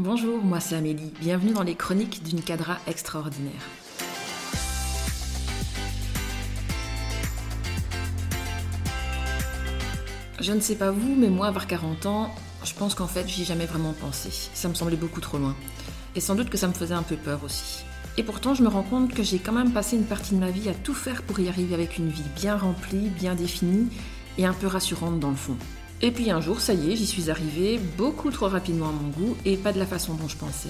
Bonjour, moi c'est Amélie. Bienvenue dans les chroniques d'une cadra extraordinaire. Je ne sais pas vous, mais moi, avoir 40 ans, je pense qu'en fait, j'y ai jamais vraiment pensé. Ça me semblait beaucoup trop loin. Et sans doute que ça me faisait un peu peur aussi. Et pourtant, je me rends compte que j'ai quand même passé une partie de ma vie à tout faire pour y arriver avec une vie bien remplie, bien définie et un peu rassurante dans le fond. Et puis un jour, ça y est, j'y suis arrivée, beaucoup trop rapidement à mon goût et pas de la façon dont je pensais.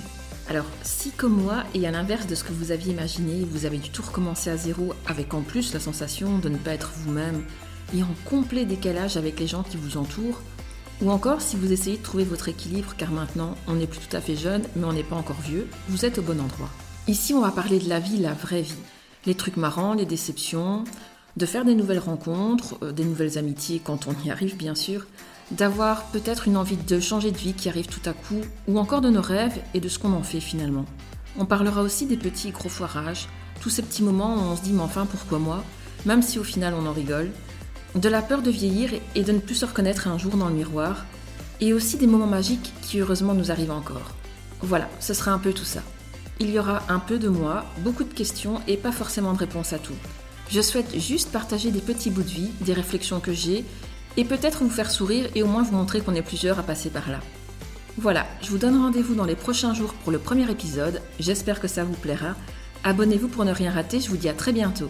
Alors, si comme moi, et à l'inverse de ce que vous aviez imaginé, vous avez du tout recommencer à zéro avec en plus la sensation de ne pas être vous-même et en complet décalage avec les gens qui vous entourent, ou encore si vous essayez de trouver votre équilibre car maintenant on n'est plus tout à fait jeune mais on n'est pas encore vieux, vous êtes au bon endroit. Ici on va parler de la vie, la vraie vie. Les trucs marrants, les déceptions, de faire des nouvelles rencontres, euh, des nouvelles amitiés quand on y arrive bien sûr, d'avoir peut-être une envie de changer de vie qui arrive tout à coup, ou encore de nos rêves et de ce qu'on en fait finalement. On parlera aussi des petits et gros foirages, tous ces petits moments où on se dit mais enfin pourquoi moi, même si au final on en rigole, de la peur de vieillir et de ne plus se reconnaître un jour dans le miroir, et aussi des moments magiques qui heureusement nous arrivent encore. Voilà, ce sera un peu tout ça. Il y aura un peu de moi, beaucoup de questions et pas forcément de réponses à tout. Je souhaite juste partager des petits bouts de vie, des réflexions que j'ai, et peut-être vous faire sourire et au moins vous montrer qu'on est plusieurs à passer par là. Voilà, je vous donne rendez-vous dans les prochains jours pour le premier épisode, j'espère que ça vous plaira. Abonnez-vous pour ne rien rater, je vous dis à très bientôt.